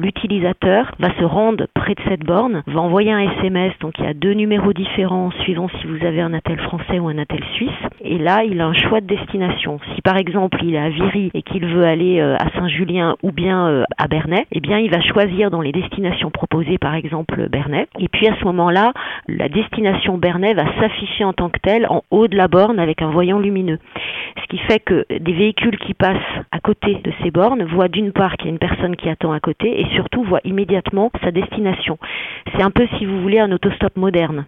L'utilisateur va se rendre près de cette borne, va envoyer un SMS, donc il y a deux numéros différents suivant si vous avez un attel français ou un attel suisse. Et là, il a un choix de destination. Si par exemple il est à Viry et qu'il veut aller euh, à Saint-Julien ou bien euh, à Bernay, eh bien il va choisir dans les destinations proposées par exemple Bernay. Et puis à ce moment-là, la destination Bernay va s'afficher en tant que telle en haut de la borne avec un voyant lumineux. Ce qui fait que des véhicules qui passent à côté de ces bornes voient d'une part qu'il y a une personne qui attend à côté et surtout voient immédiatement sa destination. C'est un peu, si vous voulez, un autostop moderne.